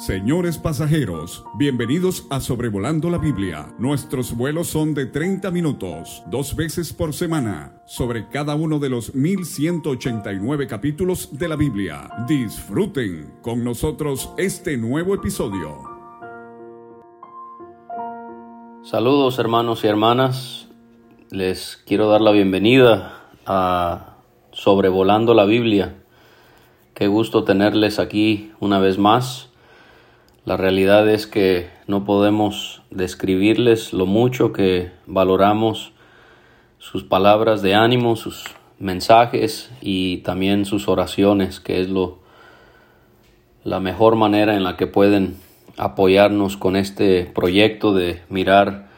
Señores pasajeros, bienvenidos a Sobrevolando la Biblia. Nuestros vuelos son de 30 minutos, dos veces por semana, sobre cada uno de los 1189 capítulos de la Biblia. Disfruten con nosotros este nuevo episodio. Saludos hermanos y hermanas, les quiero dar la bienvenida a Sobrevolando la Biblia. Qué gusto tenerles aquí una vez más. La realidad es que no podemos describirles lo mucho que valoramos sus palabras de ánimo, sus mensajes y también sus oraciones, que es lo la mejor manera en la que pueden apoyarnos con este proyecto de mirar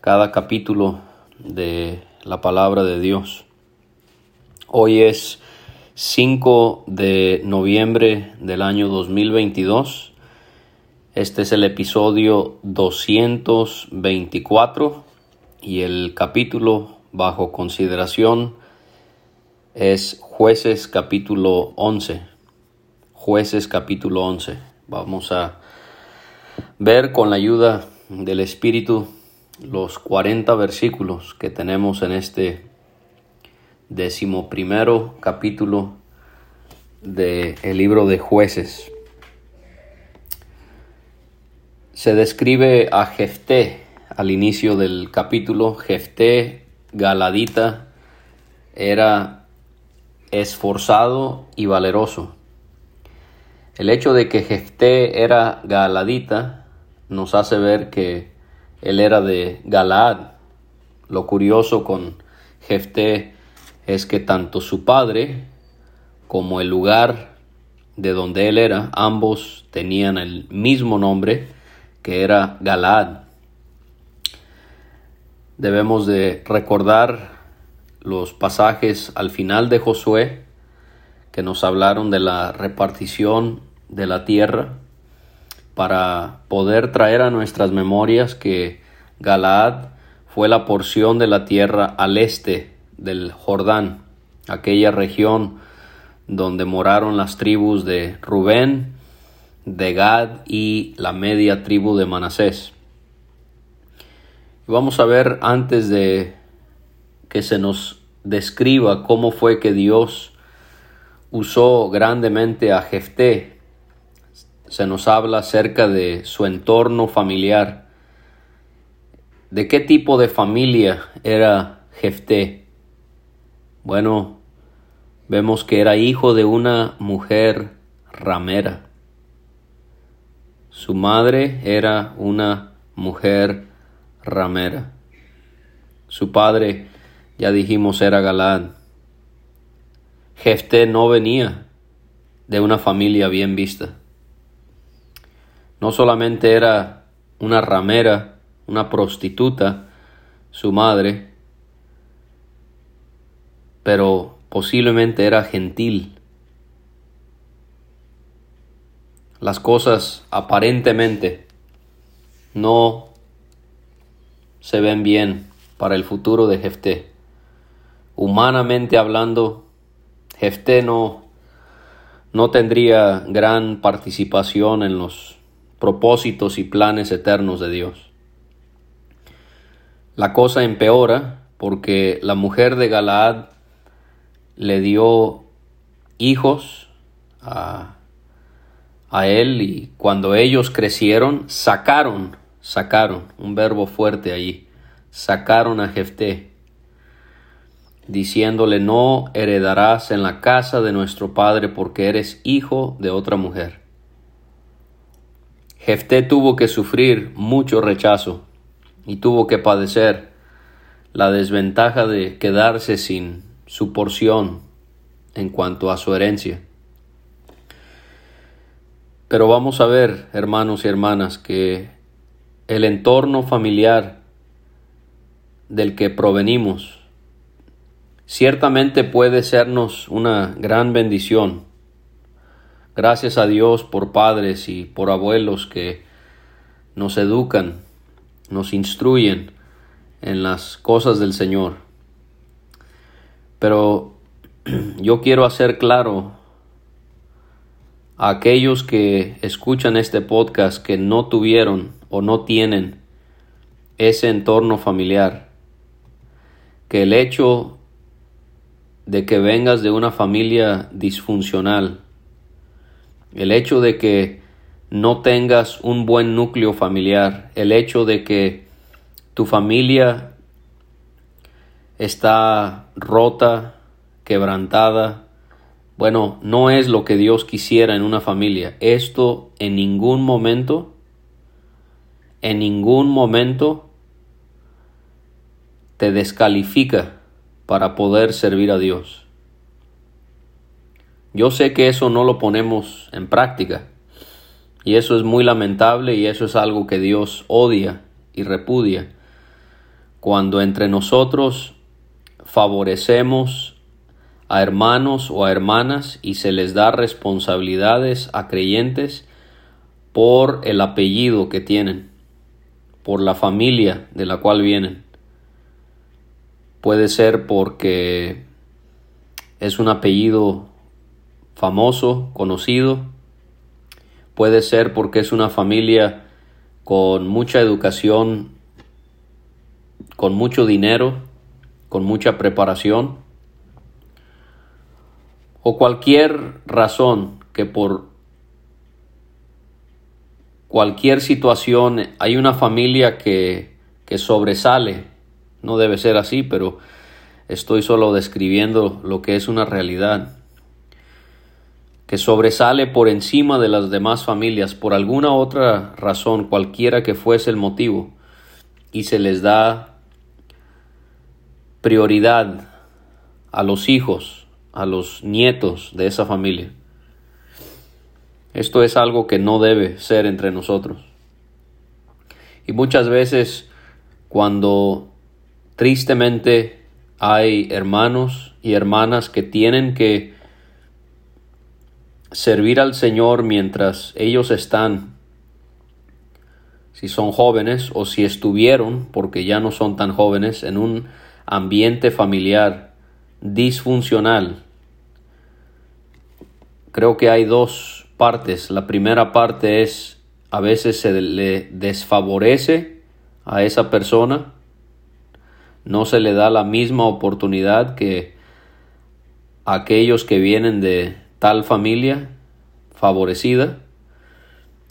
cada capítulo de la palabra de Dios. Hoy es 5 de noviembre del año 2022 este es el episodio 224 y el capítulo bajo consideración es jueces capítulo 11. Jueces capítulo 11. Vamos a ver con la ayuda del Espíritu los 40 versículos que tenemos en este decimoprimero capítulo del libro de jueces se describe a Jefté al inicio del capítulo. Jefté Galadita era esforzado y valeroso. El hecho de que Jefté era Galadita nos hace ver que él era de Galaad. Lo curioso con Jefté es que tanto su padre como el lugar de donde él era, ambos tenían el mismo nombre que era Galaad. Debemos de recordar los pasajes al final de Josué que nos hablaron de la repartición de la tierra para poder traer a nuestras memorias que Galaad fue la porción de la tierra al este del Jordán, aquella región donde moraron las tribus de Rubén, de Gad y la media tribu de Manasés. Vamos a ver antes de que se nos describa cómo fue que Dios usó grandemente a Jefté. Se nos habla acerca de su entorno familiar. ¿De qué tipo de familia era Jefté? Bueno, vemos que era hijo de una mujer ramera. Su madre era una mujer ramera. Su padre, ya dijimos, era Galán. Jefté no venía de una familia bien vista. No solamente era una ramera, una prostituta, su madre, pero posiblemente era gentil. Las cosas aparentemente no se ven bien para el futuro de Jefté. Humanamente hablando, Jefté no, no tendría gran participación en los propósitos y planes eternos de Dios. La cosa empeora porque la mujer de Galaad le dio hijos a a él y cuando ellos crecieron, sacaron, sacaron, un verbo fuerte allí, sacaron a Jefté, diciéndole, no heredarás en la casa de nuestro padre porque eres hijo de otra mujer. Jefté tuvo que sufrir mucho rechazo y tuvo que padecer la desventaja de quedarse sin su porción en cuanto a su herencia. Pero vamos a ver, hermanos y hermanas, que el entorno familiar del que provenimos ciertamente puede sernos una gran bendición. Gracias a Dios por padres y por abuelos que nos educan, nos instruyen en las cosas del Señor. Pero yo quiero hacer claro aquellos que escuchan este podcast que no tuvieron o no tienen ese entorno familiar, que el hecho de que vengas de una familia disfuncional, el hecho de que no tengas un buen núcleo familiar, el hecho de que tu familia está rota, quebrantada, bueno, no es lo que Dios quisiera en una familia. Esto en ningún momento, en ningún momento te descalifica para poder servir a Dios. Yo sé que eso no lo ponemos en práctica y eso es muy lamentable y eso es algo que Dios odia y repudia. Cuando entre nosotros favorecemos a hermanos o a hermanas y se les da responsabilidades a creyentes por el apellido que tienen, por la familia de la cual vienen. Puede ser porque es un apellido famoso, conocido. Puede ser porque es una familia con mucha educación, con mucho dinero, con mucha preparación. O cualquier razón que por cualquier situación hay una familia que, que sobresale no debe ser así, pero estoy solo describiendo lo que es una realidad que sobresale por encima de las demás familias. Por alguna otra razón, cualquiera que fuese el motivo, y se les da prioridad a los hijos, a los nietos de esa familia. Esto es algo que no debe ser entre nosotros. Y muchas veces cuando Tristemente hay hermanos y hermanas que tienen que servir al Señor mientras ellos están, si son jóvenes o si estuvieron, porque ya no son tan jóvenes, en un ambiente familiar disfuncional. Creo que hay dos partes. La primera parte es a veces se le desfavorece a esa persona no se le da la misma oportunidad que aquellos que vienen de tal familia favorecida,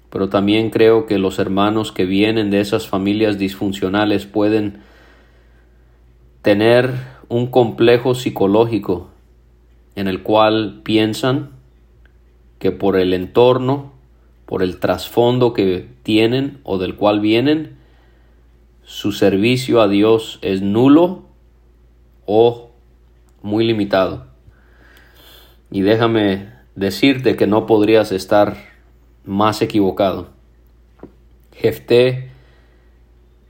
pero también creo que los hermanos que vienen de esas familias disfuncionales pueden tener un complejo psicológico en el cual piensan que por el entorno, por el trasfondo que tienen o del cual vienen, su servicio a Dios es nulo o muy limitado. Y déjame decirte que no podrías estar más equivocado. Jefté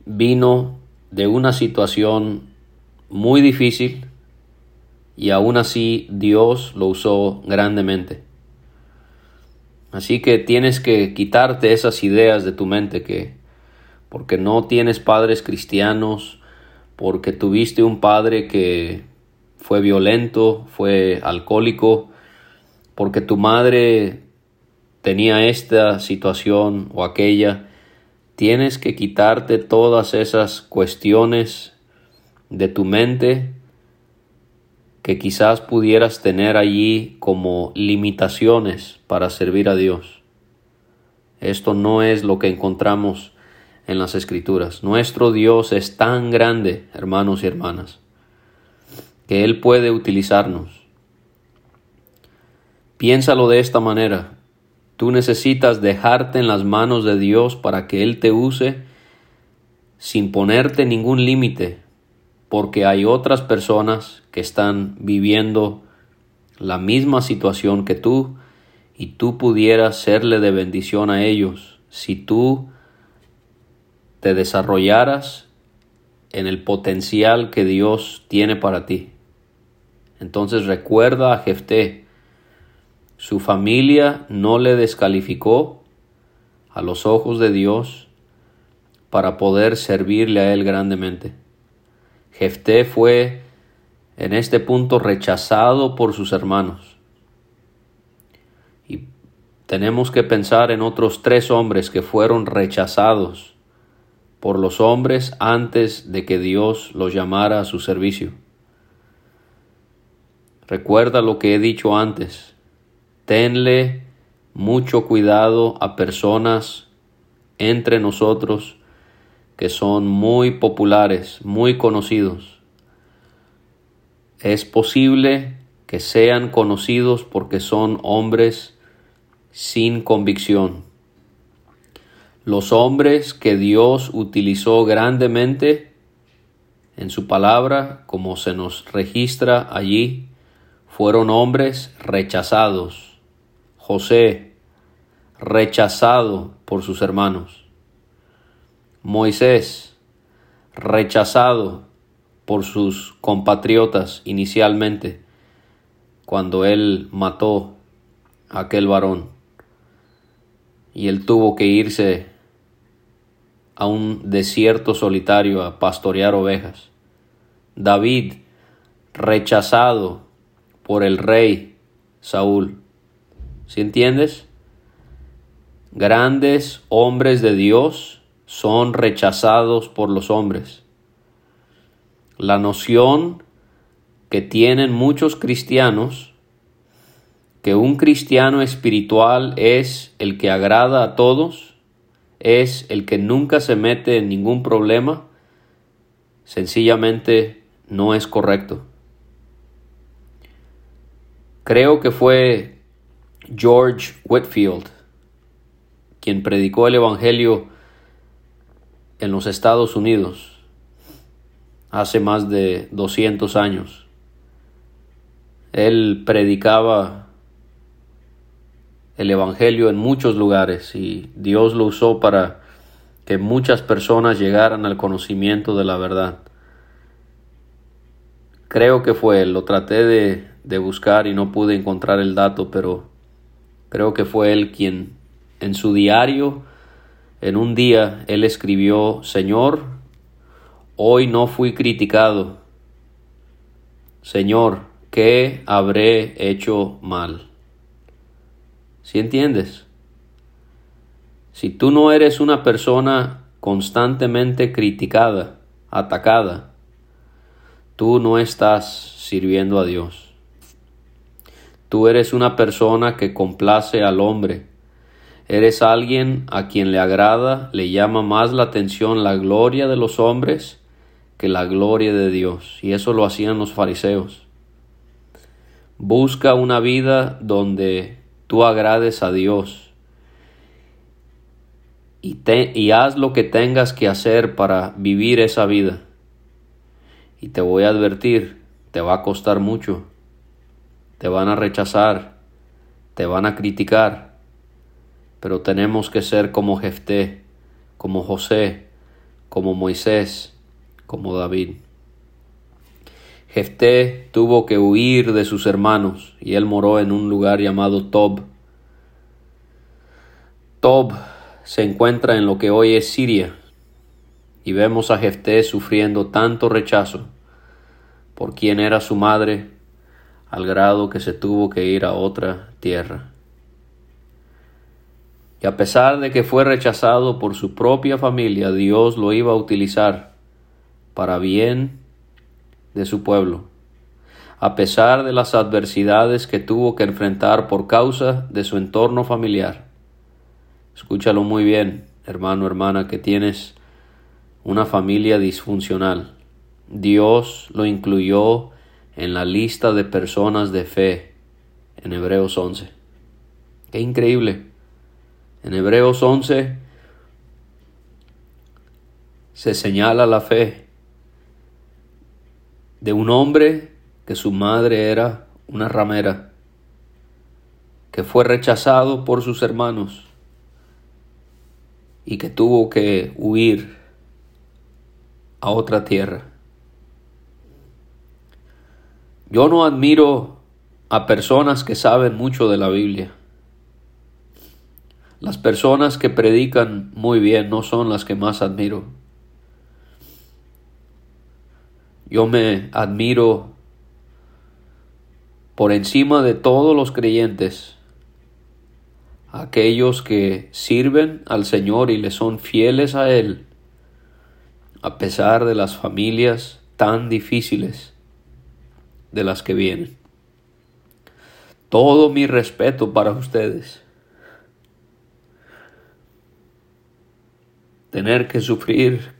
vino de una situación muy difícil y aún así Dios lo usó grandemente. Así que tienes que quitarte esas ideas de tu mente que porque no tienes padres cristianos, porque tuviste un padre que fue violento, fue alcohólico, porque tu madre tenía esta situación o aquella, tienes que quitarte todas esas cuestiones de tu mente que quizás pudieras tener allí como limitaciones para servir a Dios. Esto no es lo que encontramos en las escrituras. Nuestro Dios es tan grande, hermanos y hermanas, que Él puede utilizarnos. Piénsalo de esta manera. Tú necesitas dejarte en las manos de Dios para que Él te use sin ponerte ningún límite, porque hay otras personas que están viviendo la misma situación que tú y tú pudieras serle de bendición a ellos si tú te desarrollaras en el potencial que Dios tiene para ti. Entonces recuerda a Jefté, su familia no le descalificó a los ojos de Dios para poder servirle a él grandemente. Jefté fue en este punto rechazado por sus hermanos. Y tenemos que pensar en otros tres hombres que fueron rechazados por los hombres antes de que Dios los llamara a su servicio. Recuerda lo que he dicho antes. Tenle mucho cuidado a personas entre nosotros que son muy populares, muy conocidos. Es posible que sean conocidos porque son hombres sin convicción. Los hombres que Dios utilizó grandemente en su palabra, como se nos registra allí, fueron hombres rechazados. José, rechazado por sus hermanos. Moisés, rechazado por sus compatriotas inicialmente, cuando él mató a aquel varón. Y él tuvo que irse a un desierto solitario a pastorear ovejas. David, rechazado por el rey Saúl. ¿Sí entiendes? Grandes hombres de Dios son rechazados por los hombres. La noción que tienen muchos cristianos que un cristiano espiritual es el que agrada a todos, es el que nunca se mete en ningún problema, sencillamente no es correcto. Creo que fue George Whitfield quien predicó el Evangelio en los Estados Unidos hace más de 200 años. Él predicaba el Evangelio en muchos lugares y Dios lo usó para que muchas personas llegaran al conocimiento de la verdad. Creo que fue él, lo traté de, de buscar y no pude encontrar el dato, pero creo que fue él quien en su diario, en un día, él escribió, Señor, hoy no fui criticado. Señor, ¿qué habré hecho mal? ¿Sí entiendes? Si tú no eres una persona constantemente criticada, atacada, tú no estás sirviendo a Dios. Tú eres una persona que complace al hombre. Eres alguien a quien le agrada, le llama más la atención la gloria de los hombres que la gloria de Dios. Y eso lo hacían los fariseos. Busca una vida donde tú agrades a Dios. Y, y, haz lo que tengas que hacer para vivir esa vida. Y te voy a advertir, te va a costar mucho. Te van a rechazar, te van a criticar. Pero tenemos que ser como Jefté, como José, como Moisés, como David. Jefté tuvo que huir de sus hermanos y él moró en un lugar llamado Tob. Tob se encuentra en lo que hoy es Siria y vemos a Jefté sufriendo tanto rechazo por quien era su madre al grado que se tuvo que ir a otra tierra. Y a pesar de que fue rechazado por su propia familia, Dios lo iba a utilizar para bien de su pueblo, a pesar de las adversidades que tuvo que enfrentar por causa de su entorno familiar. Escúchalo muy bien, hermano, hermana, que tienes una familia disfuncional. Dios lo incluyó en la lista de personas de fe en Hebreos 11. Qué increíble. En Hebreos 11 se señala la fe de un hombre que su madre era una ramera, que fue rechazado por sus hermanos y que tuvo que huir a otra tierra. Yo no admiro a personas que saben mucho de la Biblia. Las personas que predican muy bien no son las que más admiro. Yo me admiro por encima de todos los creyentes aquellos que sirven al Señor y le son fieles a Él, a pesar de las familias tan difíciles de las que vienen. Todo mi respeto para ustedes. Tener que sufrir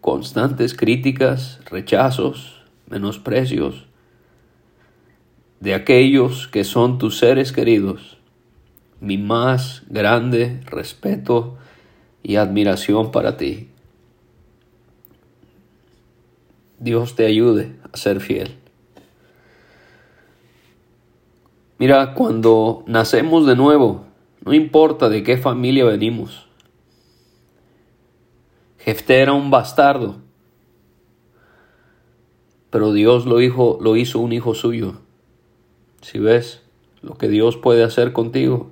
constantes críticas, rechazos, menosprecios de aquellos que son tus seres queridos mi más grande respeto y admiración para ti. Dios te ayude a ser fiel. Mira, cuando nacemos de nuevo, no importa de qué familia venimos. Jefté era un bastardo, pero Dios lo, hizo, lo hizo un hijo suyo. Si ves lo que Dios puede hacer contigo,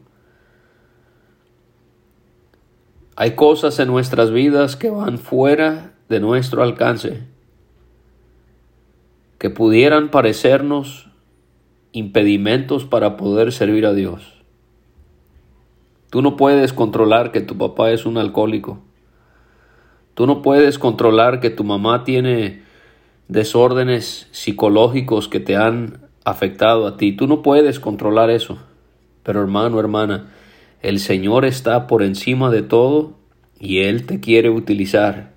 Hay cosas en nuestras vidas que van fuera de nuestro alcance, que pudieran parecernos impedimentos para poder servir a Dios. Tú no puedes controlar que tu papá es un alcohólico. Tú no puedes controlar que tu mamá tiene desórdenes psicológicos que te han afectado a ti. Tú no puedes controlar eso. Pero hermano, hermana, el Señor está por encima de todo y Él te quiere utilizar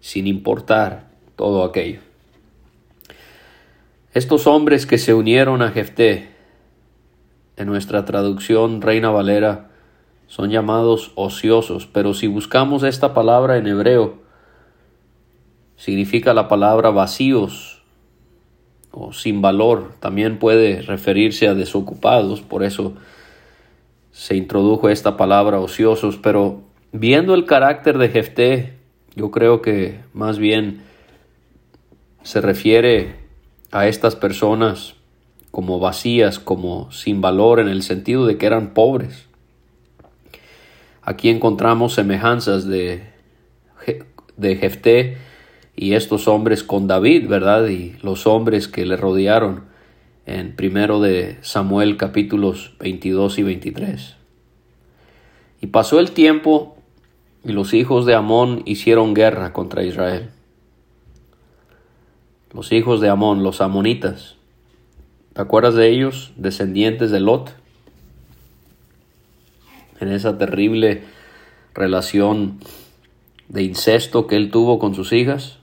sin importar todo aquello. Estos hombres que se unieron a Jefté, en nuestra traducción Reina Valera, son llamados ociosos, pero si buscamos esta palabra en hebreo, significa la palabra vacíos o sin valor, también puede referirse a desocupados, por eso se introdujo esta palabra ociosos, pero viendo el carácter de Jefté, yo creo que más bien se refiere a estas personas como vacías, como sin valor en el sentido de que eran pobres. Aquí encontramos semejanzas de, de Jefté y estos hombres con David, ¿verdad? Y los hombres que le rodearon en primero de Samuel capítulos 22 y 23. Y pasó el tiempo y los hijos de Amón hicieron guerra contra Israel. Los hijos de Amón, los amonitas. ¿Te acuerdas de ellos, descendientes de Lot? En esa terrible relación de incesto que él tuvo con sus hijas,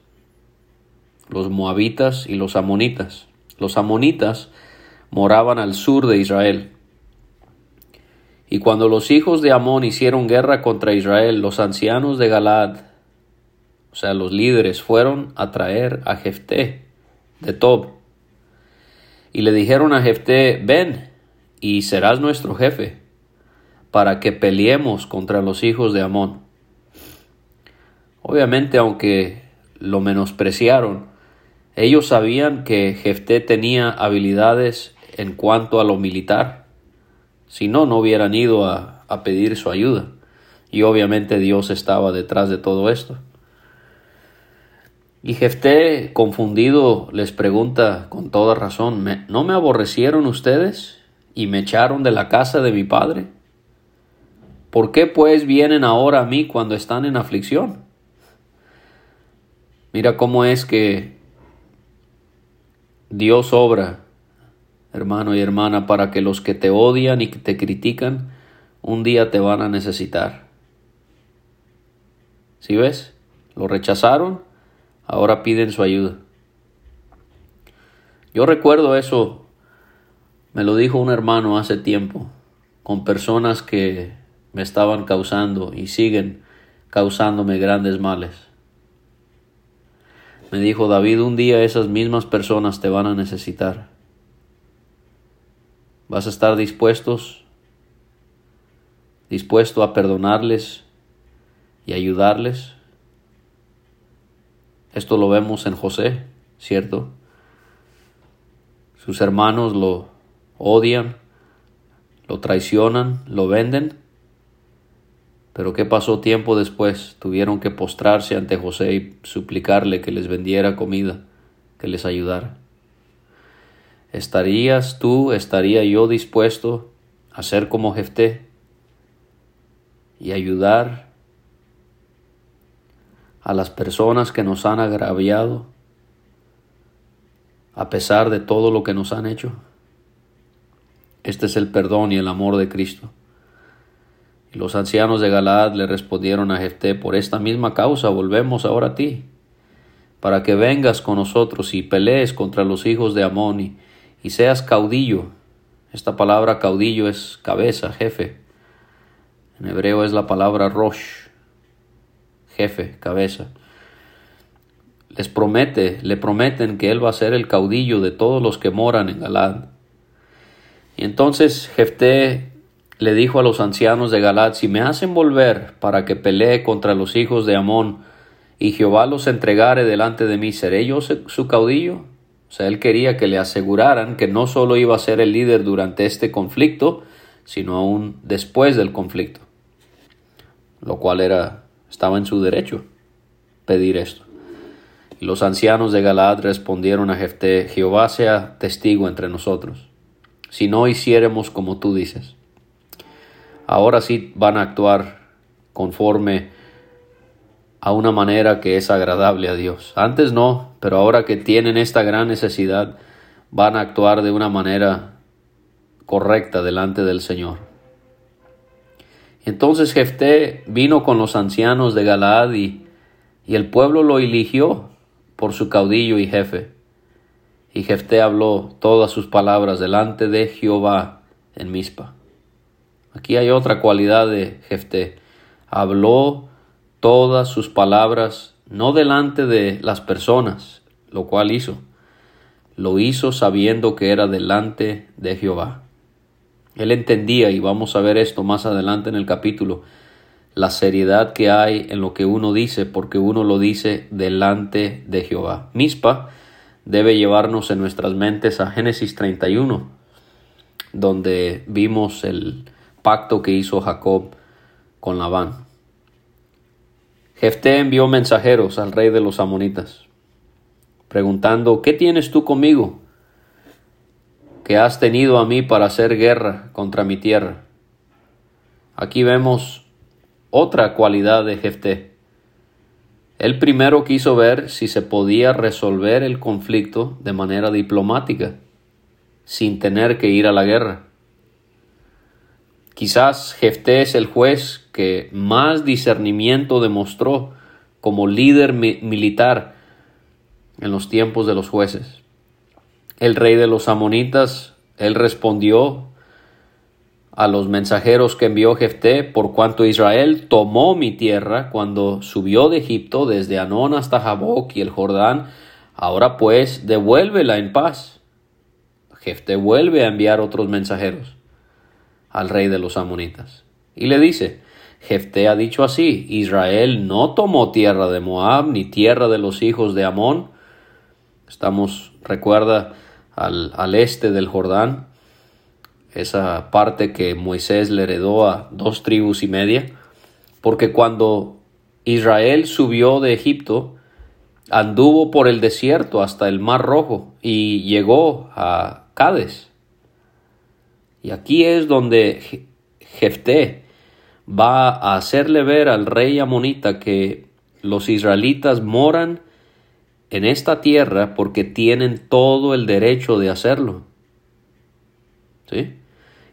los moabitas y los amonitas. Los amonitas moraban al sur de Israel. Y cuando los hijos de Amón hicieron guerra contra Israel, los ancianos de Galad, o sea, los líderes, fueron a traer a Jefté de Tob. Y le dijeron a Jefté, ven y serás nuestro jefe, para que peleemos contra los hijos de Amón. Obviamente, aunque lo menospreciaron, ellos sabían que Jefté tenía habilidades en cuanto a lo militar. Si no, no hubieran ido a, pedir su ayuda. Y obviamente Dios estaba detrás de todo esto. Y Jefté, confundido, les pregunta con toda razón, ¿no me aborrecieron ustedes y me echaron de la casa de mi padre? ¿Por qué pues vienen ahora a mí cuando están en aflicción? Mira cómo es que Dios obra, hermano y hermana, para que los que te odian y que te critican, un día te van a necesitar. ¿Sí ves? Lo rechazaron, ahora piden su ayuda. Yo recuerdo eso, me lo dijo un hermano hace tiempo, con personas que me estaban causando y siguen causándome grandes males. Me dijo David, un día esas mismas personas te van a necesitar. ¿Vas a estar dispuestos? ¿Dispuesto a perdonarles y ayudarles? Esto lo vemos en José, ¿cierto? Sus hermanos lo odian, lo traicionan, lo venden pero ¿qué pasó tiempo después? Tuvieron que postrarse ante José y suplicarle que les vendiera comida, que les ayudara. ¿Estarías tú, estaría yo dispuesto a ser como Jefté, y ayudar a las personas que nos han agraviado a pesar de todo lo que nos han hecho. Este es el perdón y el amor de Cristo. Los ancianos de Galaad le respondieron a Jefté, por esta misma causa volvemos ahora a ti, para que vengas con nosotros y pelees contra los hijos de Amón y, seas caudillo. Esta palabra caudillo es cabeza, jefe. En hebreo es la palabra rosh, jefe, cabeza. Les promete, le prometen que él va a ser el caudillo de todos los que moran en Galad. Y entonces Jefté le dijo a los ancianos de Galad, si me hacen volver para que pelee contra los hijos de Amón, y Jehová los entregare delante de mí, ¿seré yo su caudillo? O sea, él quería que le aseguraran que no solo iba a ser el líder durante este conflicto, sino aún después del conflicto. Lo cual era, estaba en su derecho pedir esto. Y los ancianos de Galaad respondieron a Jefté, Jehová sea testigo entre nosotros, si no hiciéremos como tú dices. Ahora sí van a actuar conforme a una manera que es agradable a Dios. Antes no, pero ahora que tienen esta gran necesidad, van a actuar de una manera correcta delante del Señor. Entonces Jefté vino con los ancianos de Galaad y, el pueblo lo eligió por su caudillo y jefe. Y Jefté habló todas sus palabras delante de Jehová en Mizpa. Aquí hay otra cualidad de Jefté. Habló todas sus palabras no delante de las personas, lo cual hizo. Lo hizo sabiendo que era delante de Jehová. Él entendía, y vamos a ver esto más adelante en el capítulo, la seriedad que hay en lo que uno dice, porque uno lo dice delante de Jehová. Mispa debe llevarnos en nuestras mentes a Génesis 31, donde vimos el pacto que hizo Jacob con Labán. Jefté envió mensajeros al rey de los amonitas, preguntando, ¿qué tienes tú conmigo? que has tenido a mí para hacer guerra contra mi tierra. Aquí vemos otra cualidad de Jefté. Él primero quiso ver si se podía resolver el conflicto de manera diplomática, sin tener que ir a la guerra. Quizás Jefté es el juez que más discernimiento demostró como líder militar en los tiempos de los jueces. El rey de los amonitas, él respondió a los mensajeros que envió Jefté, por cuanto Israel tomó mi tierra cuando subió de Egipto desde Anón hasta Jaboc y el Jordán, ahora pues devuélvela en paz. Jefté vuelve a enviar otros mensajeros al rey de los amonitas y le dice, Jefté ha dicho así, Israel no tomó tierra de Moab ni tierra de los hijos de Amón. Estamos, recuerda, al, al este del Jordán esa parte que Moisés le heredó a dos tribus y media, porque cuando Israel subió de Egipto, anduvo por el desierto hasta el Mar Rojo y llegó a Cades. Y aquí es donde Jefté va a hacerle ver al rey amonita que los israelitas moran en esta tierra porque tienen todo el derecho de hacerlo. ¿Sí?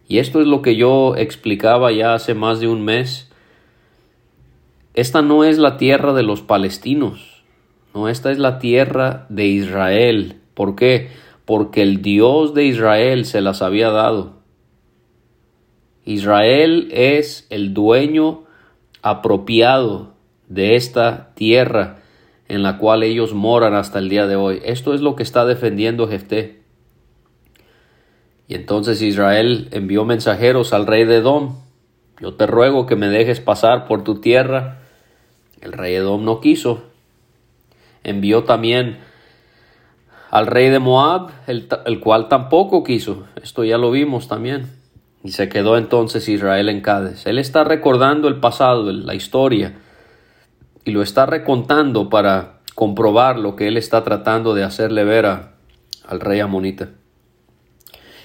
Y esto es lo que yo explicaba ya hace más de un mes. Esta no es la tierra de los palestinos, no, esta es la tierra de Israel. ¿Por qué? Porque el Dios de Israel se las había dado. Israel es el dueño apropiado de esta tierra en la cual ellos moran hasta el día de hoy. Esto es lo que está defendiendo Jefté. Y entonces Israel envió mensajeros al rey de Edom. Yo te ruego que me dejes pasar por tu tierra. El rey Edom no quiso. Envió también al rey de Moab, el, el, cual tampoco quiso. Esto ya lo vimos también. Y se quedó entonces Israel en Cádiz. Él está recordando el pasado, la historia, y lo está recontando para comprobar lo que él está tratando de hacerle ver a, al rey amonita.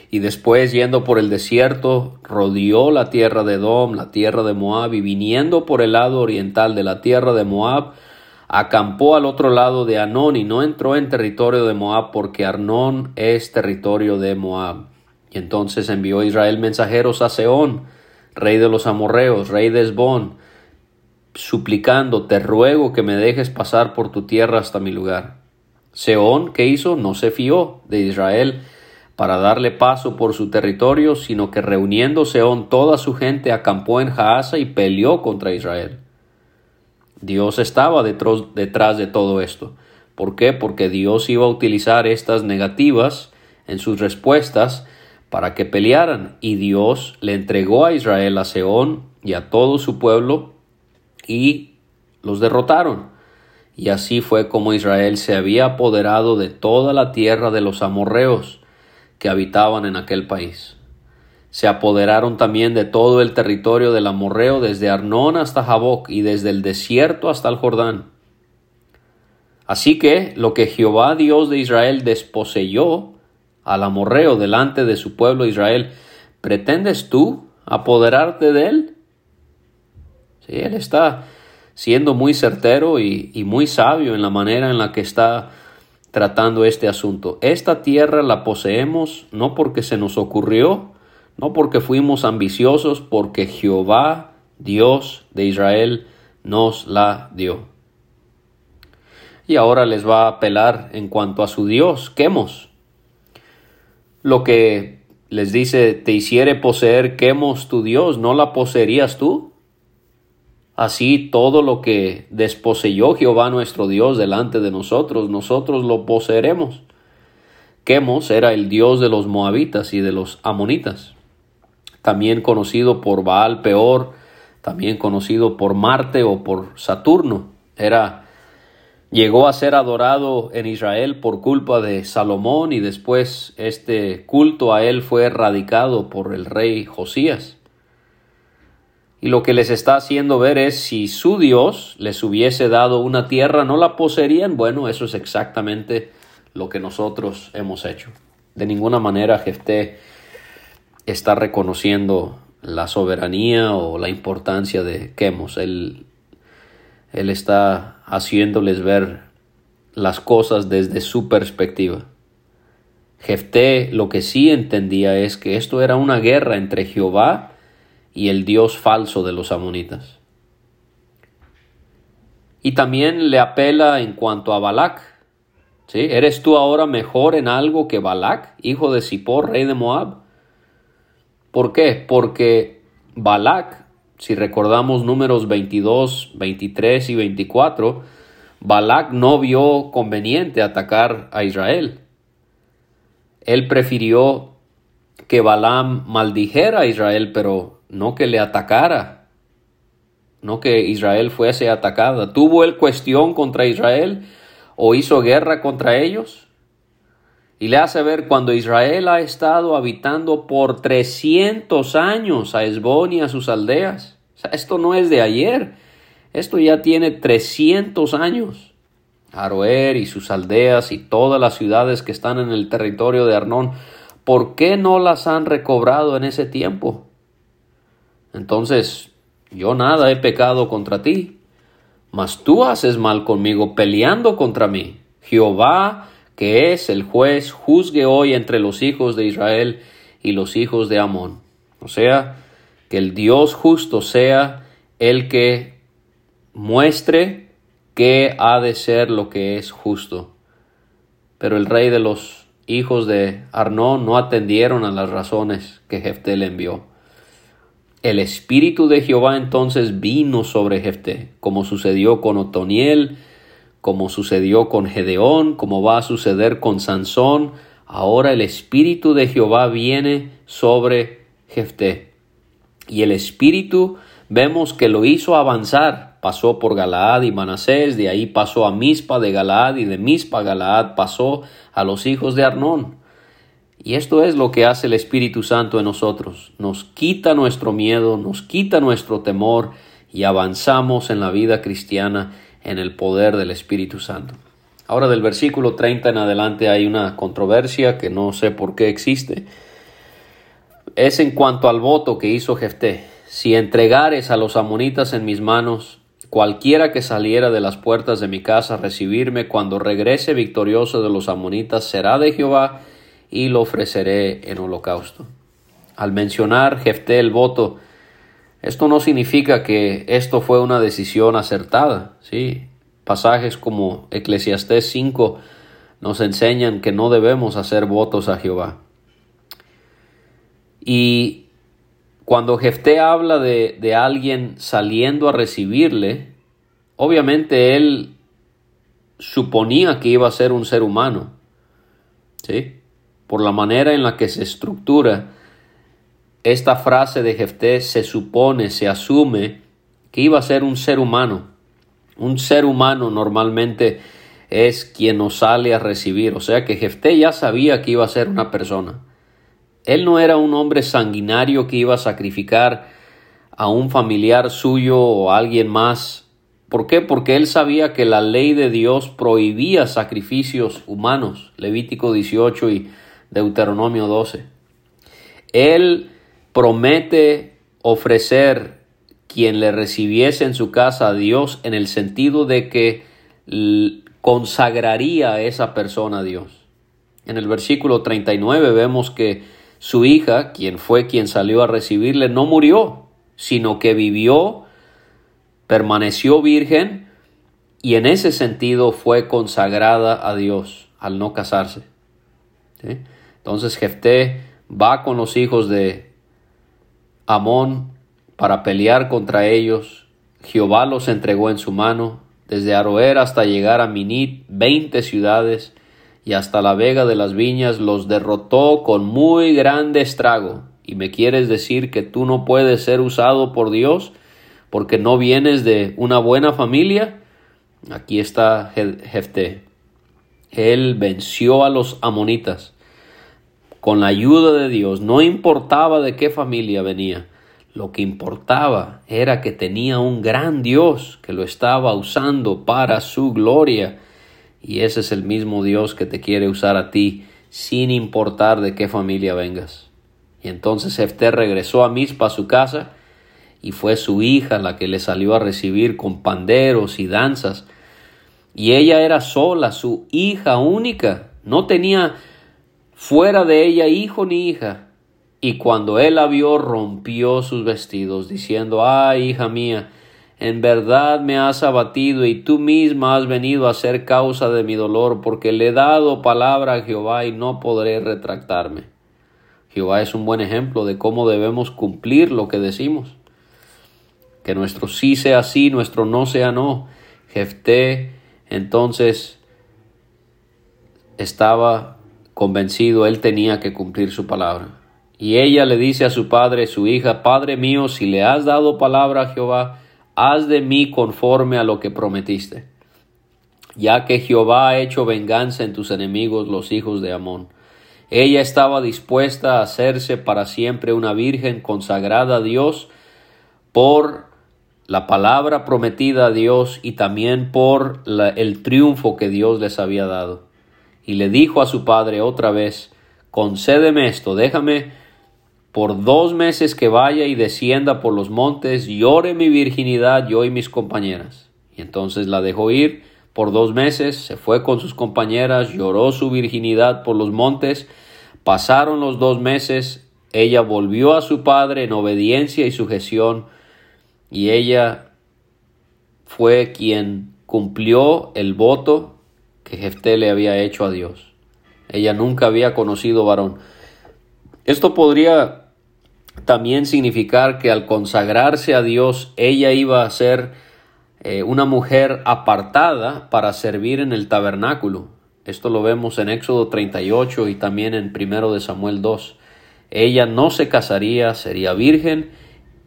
y después yendo por el desierto, rodeó la tierra de Edom, la tierra de Moab, y viniendo por el lado oriental de la tierra de Moab, acampó al otro lado de Anón y no entró en territorio de Moab porque Arnón es territorio de Moab. Entonces envió Israel mensajeros a Seón, rey de los amorreos, rey de Esbón, suplicando, te ruego que me dejes pasar por tu tierra hasta mi lugar. Seón, ¿qué hizo? No se fió de Israel para darle paso por su territorio, sino que reuniendo Seón toda su gente acampó en Jaasa y peleó contra Israel. Dios estaba detrás de todo esto. ¿Por qué? Porque Dios iba a utilizar estas negativas en sus respuestas para que pelearan y Dios le entregó a Israel a Seón y a todo su pueblo y los derrotaron. Y así fue como Israel se había apoderado de toda la tierra de los amorreos que habitaban en aquel país. Se apoderaron también de todo el territorio del amorreo desde Arnón hasta Jaboc y desde el desierto hasta el Jordán. Así que lo que Jehová Dios de Israel desposeyó al amorreo delante de su pueblo Israel, ¿pretendes tú apoderarte de él? Sí, él está siendo muy certero y, muy sabio en la manera en la que está tratando este asunto. Esta tierra la poseemos no porque se nos ocurrió, no porque fuimos ambiciosos, porque Jehová, Dios de Israel, nos la dio. Y ahora les va a apelar en cuanto a su Dios, Quemos. Lo que les dice, te hiciere poseer Quemos tu Dios, ¿no la poseerías tú? Así todo lo que desposeyó Jehová nuestro Dios delante de nosotros, nosotros lo poseeremos. Quemos era el dios de los moabitas y de los amonitas, también conocido por Baal Peor, también conocido por Marte o por Saturno. Era llegó a ser adorado en Israel por culpa de Salomón y después este culto a él fue erradicado por el rey Josías. Y lo que les está haciendo ver es si su Dios les hubiese dado una tierra, ¿no la poseerían? Bueno, eso es exactamente lo que nosotros hemos hecho. De ninguna manera Jefté está reconociendo la soberanía o la importancia de Quemos. Él, él está haciéndoles ver las cosas desde su perspectiva. Jefté lo que sí entendía es que esto era una guerra entre Jehová y el dios falso de los amonitas. Y también le apela en cuanto a Balac. ¿Sí? ¿Eres tú ahora mejor en algo que Balac, hijo de Zippor, rey de Moab? ¿Por qué? Porque Balac, si recordamos números 22, 23 y 24, Balac no vio conveniente atacar a Israel. Él prefirió que Balaam maldijera a Israel, pero no que le atacara, no que Israel fuese atacada. ¿Tuvo él cuestión contra Israel o hizo guerra contra ellos? Y le hace ver cuando Israel ha estado habitando por 300 años a Esbón y a sus aldeas. esto no es de ayer, esto ya tiene 300 años. Aroer y sus aldeas y todas las ciudades que están en el territorio de Arnón, ¿por qué no las han recobrado en ese tiempo? Entonces, yo nada he pecado contra ti, mas tú haces mal conmigo peleando contra mí. Jehová, que es el juez, juzgue hoy entre los hijos de Israel y los hijos de Amón. O sea, que el Dios justo sea el que muestre que ha de ser lo que es justo. Pero el rey de los hijos de Arnón no atendieron a las razones que Jefté le envió. El espíritu de Jehová entonces vino sobre Jefté, como sucedió con Otoniel, como sucedió con Gedeón, como va a suceder con Sansón. Ahora el espíritu de Jehová viene sobre Jefté. Y el espíritu vemos que lo hizo avanzar. Pasó por Galaad y Manasés, de ahí pasó a Mispa de Galaad y de Mispa Galaad pasó a los hijos de Arnón. Y esto es lo que hace el Espíritu Santo en nosotros. Nos quita nuestro miedo, nos quita nuestro temor y avanzamos en la vida cristiana en el poder del Espíritu Santo. Ahora del versículo 30 en adelante hay una controversia que no sé por qué existe, es en cuanto al voto que hizo Jefté. Si entregares a los amonitas en mis manos, cualquiera que saliera de las puertas de mi casa a recibirme cuando regrese victorioso de los amonitas será de Jehová y lo ofreceré en holocausto. Al mencionar Jefté el voto, esto no significa que esto fue una decisión acertada, ¿sí? Pasajes como Eclesiastés 5 nos enseñan que no debemos hacer votos a Jehová. Y cuando Jefté habla de, de alguien saliendo a recibirle, obviamente él suponía que iba a ser un ser humano, ¿sí? Por la manera en la que se estructura esta frase de Jefté se supone, se asume que iba a ser un ser humano. Un ser humano normalmente es quien nos sale a recibir. O sea que Jefté ya sabía que iba a ser una persona. Él no era un hombre sanguinario que iba a sacrificar a un familiar suyo o a alguien más. ¿Por qué? Porque él sabía que la ley de Dios prohibía sacrificios humanos. Levítico 18 y Deuteronomio 12. Él promete ofrecer quien le recibiese en su casa a Dios en el sentido de que consagraría a esa persona a Dios. En el versículo 39 vemos que su hija, quien fue quien salió a recibirle, no murió, sino que vivió, permaneció virgen y en ese sentido fue consagrada a Dios al no casarse. Entonces Jefté va con los hijos de Amón para pelear contra ellos. Jehová los entregó en su mano, desde Aroer hasta llegar a Minit, veinte ciudades, y hasta la vega de las viñas los derrotó con muy grande estrago. ¿Y me quieres decir que tú no puedes ser usado por Dios porque no vienes de una buena familia? Aquí está Jefté. Él venció a los amonitas con la ayuda de Dios, no importaba de qué familia venía, lo que importaba era que tenía un gran Dios que lo estaba usando para su gloria. Y ese es el mismo Dios que te quiere usar a ti, sin importar de qué familia vengas. Y entonces Jefté regresó a Mispa a su casa, y fue su hija la que le salió a recibir con panderos y danzas. Y ella era sola, su hija única, no tenía fuera de ella hijo ni hija. Y cuando él la vio, rompió sus vestidos, diciendo, ay, hija mía, en verdad me has abatido y tú misma has venido a ser causa de mi dolor, porque le he dado palabra a Jehová y no podré retractarme. Jehová es un buen ejemplo de cómo debemos cumplir lo que decimos. Que nuestro sí sea sí, nuestro no sea no. Jefté entonces estaba Convencido, él tenía que cumplir su palabra. Y ella le dice a su padre, su hija, Padre mío, si le has dado palabra a Jehová, haz de mí conforme a lo que prometiste, ya que Jehová ha hecho venganza en tus enemigos, los hijos de Amón. Ella estaba dispuesta a hacerse para siempre una virgen consagrada a Dios por la palabra prometida a Dios y también por el triunfo que Dios les había dado y le dijo a su padre otra vez, concédeme esto, déjame por dos meses que vaya y descienda por los montes, llore mi virginidad yo y mis compañeras. Y entonces la dejó ir por dos meses, se fue con sus compañeras, lloró su virginidad por los montes, pasaron los dos meses, ella volvió a su padre en obediencia y sujeción, y ella fue quien cumplió el voto que Jefté le había hecho a Dios. Ella nunca había conocido varón. Esto podría también significar que al consagrarse a Dios, ella iba a ser eh, una mujer apartada para servir en el tabernáculo. Esto lo vemos en Éxodo 38 y también en 1 de Samuel 2. Ella no se casaría, sería virgen,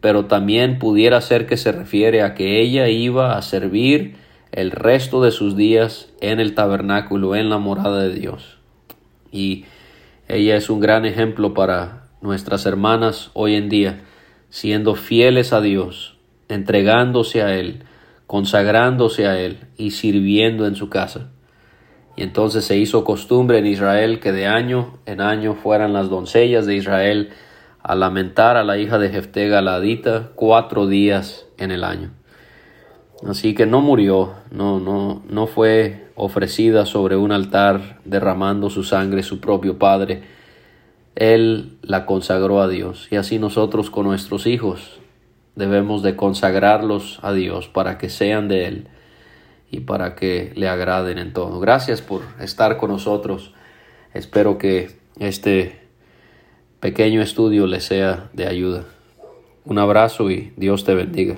pero también pudiera ser que se refiere a que ella iba a servir el resto de sus días en el tabernáculo, en la morada de Dios. Y ella es un gran ejemplo para nuestras hermanas hoy en día, siendo fieles a Dios, entregándose a Él, consagrándose a Él y sirviendo en su casa. Y entonces se hizo costumbre en Israel que de año en año fueran las doncellas de Israel a lamentar a la hija de Jefté Galadita cuatro días en el año. Así que no murió, no, no, no fue ofrecida sobre un altar derramando su sangre su propio padre. Él la consagró a Dios y así nosotros con nuestros hijos debemos de consagrarlos a Dios para que sean de Él y para que le agraden en todo. Gracias por estar con nosotros. Espero que este pequeño estudio les sea de ayuda. Un abrazo y Dios te bendiga.